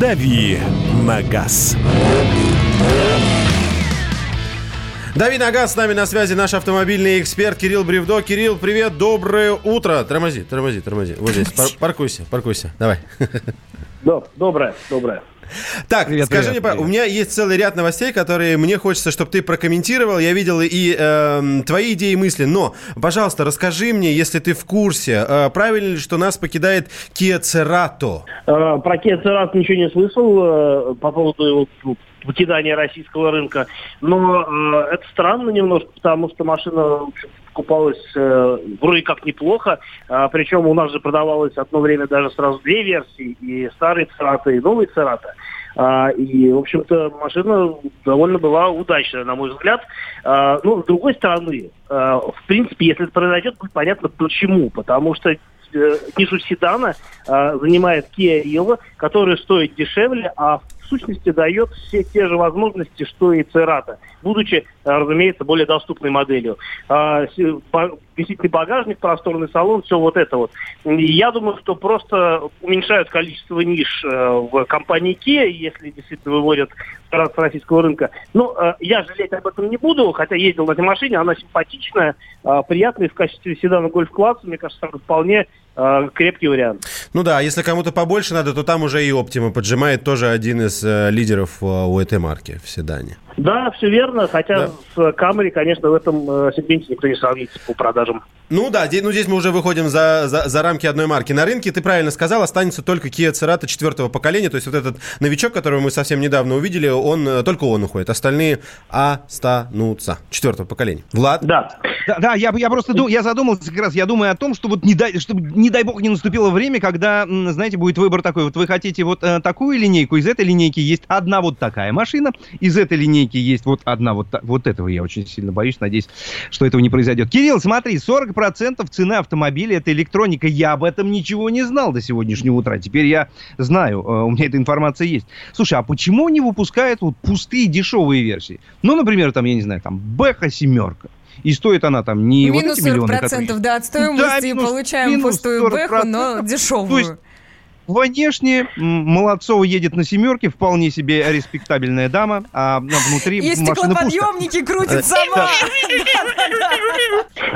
«Дави на газ». Дави на газ, с нами на связи наш автомобильный эксперт Кирилл Бревдо. Кирилл, привет, доброе утро. Тормози, тормози, тормози. Вот здесь, пар- паркуйся, паркуйся. Давай. Доброе, доброе. Так, Привет, скажи привет, мне, привет. у меня есть целый ряд новостей, которые мне хочется, чтобы ты прокомментировал. Я видел и эм, твои идеи и мысли, но, пожалуйста, расскажи мне, если ты в курсе, э, правильно ли, что нас покидает Kia Cerato? Э, Про Kia Cerat ничего не слышал э, по поводу его покидания российского рынка. Но э, это странно немножко, потому что машина в общем, покупалась э, вроде как неплохо. А, причем у нас же продавалось одно время даже сразу две версии. И старый Церата, и новый Церата. А, и, в общем-то, машина довольно была удачная, на мой взгляд. А, ну, с другой стороны, э, в принципе, если это произойдет, будет понятно почему. Потому что э, нишу седана э, занимает Kia Rio, который стоит дешевле, а в сущности дает все те же возможности, что и Церата, будучи, разумеется, более доступной моделью. Вместительный багажник, просторный салон, все вот это вот. Я думаю, что просто уменьшают количество ниш э, в компании Kia, если действительно выводят с российского рынка. Ну, э, я жалеть об этом не буду, хотя ездил на этой машине, она симпатичная, э, приятная в качестве седана гольф-класса, мне кажется, вполне крепкий вариант. Ну да, если кому-то побольше надо, то там уже и Optima поджимает тоже один из лидеров у этой марки в седане. Да, все верно, хотя Да. с Камри, конечно, в этом э, сегменте никто не сравнится по продажам. Ну да, де- ну здесь мы уже выходим за, за, за рамки одной марки. На рынке, ты правильно сказал, останется только Kia Cerato четвертого поколения, то есть вот этот новичок, которого мы совсем недавно увидели, он, э, только он уходит, остальные останутся. Четвертого поколения. Влад? Да. Да, да, я, я просто я задумался как раз, я думаю о том, что вот не дай, чтобы, не дай бог, не наступило время, когда, знаете, будет выбор такой, вот вы хотите вот э, такую линейку, из этой линейки есть одна вот такая машина, из этой линейки есть вот одна вот, вот этого я очень сильно боюсь, надеюсь, что этого не произойдет. Кирилл, смотри, 40% цены автомобиля это электроника, я об этом ничего не знал до сегодняшнего утра, теперь я знаю, э, у меня эта информация есть. Слушай, а почему не выпускают вот пустые дешевые версии? Ну, например, там, я не знаю, там, Бэха семерка. И стоит она там не Минус вот эти миллионы, 40% которые... да, от стоимости Да, и минус- получаем минус пустую бэху, 40%. но То есть дешевую. Внешне Молодцова едет на семерке, вполне себе респектабельная дама, а внутри И стеклоподъемники крутит сама.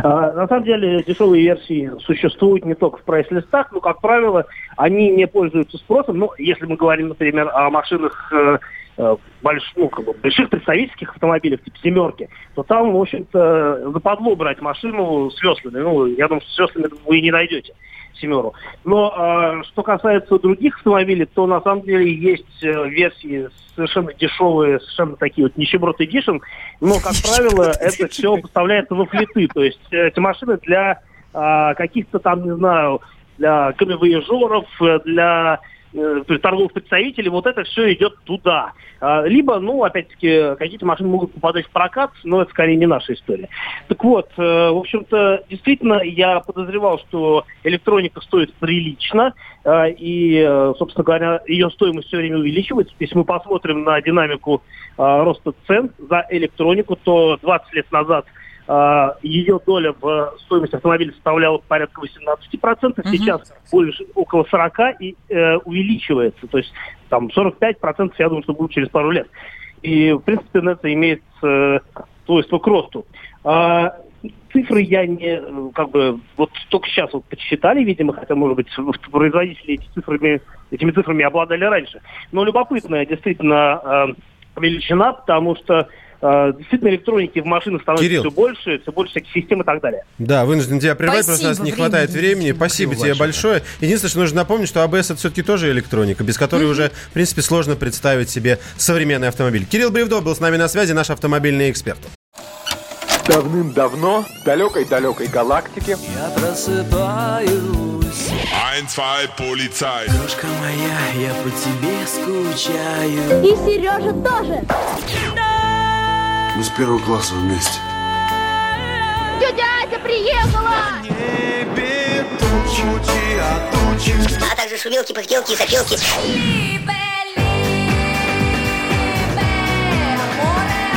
А, на самом деле дешевые версии существуют не только в прайс-листах, но, как правило, они не пользуются спросом. Ну, если мы говорим, например, о машинах э, э, больш- ну, как бы больших представительских автомобилях, типа семерки, то там, в общем-то, западло брать машину с веслами. Ну, я думаю, что с веслами вы и не найдете семеру. Но э, что касается других автомобилей, то на самом деле есть э, версии совершенно дешевые, совершенно такие вот нищеброд Edition, но, как правило, это все поставляется во флиты. То есть э, эти машины для а, каких-то там, не знаю, для камевояжеров, э, для э, торговых представителей, вот это все идет туда. А, Либо, ну, опять-таки, какие-то машины могут попадать в прокат, но это скорее не наша история. Так вот, э, в общем-то, действительно, я подозревал, что электроника стоит прилично, э, и, э, собственно говоря, ее стоимость все время увеличивается. Если мы посмотрим на динамику э, роста цен за электронику, то 20 лет назад ее доля в стоимости автомобиля составляла порядка 18%, сейчас больше около 40% и э, увеличивается. То есть там 45% я думаю, что будет через пару лет. И, в принципе, тенденция имеет э, свойство к росту. А, цифры я не, как бы, вот только сейчас вот подсчитали, видимо, хотя, может быть, производители эти цифрами, этими цифрами обладали раньше. Но любопытная действительно э, величина, потому что действительно электроники в машинах становится Кирилл. все больше, все больше всяких систем и так далее. Да, вынужден тебя прервать, Спасибо, просто у нас не времени хватает времени. Спасибо, тебе большое. Единственное, что нужно напомнить, что АБС это все-таки тоже электроника, без которой уже, в принципе, сложно представить себе современный автомобиль. Кирилл Бревдо был с нами на связи, наш автомобильный эксперт. Давным-давно в далекой-далекой галактике Я просыпаюсь Ein, zwei, Polizei. Дружка моя, я по тебе скучаю И Сережа тоже. Мы с первого класса вместе. Тетя Ася приехала. а также шумелки, пыхтелки и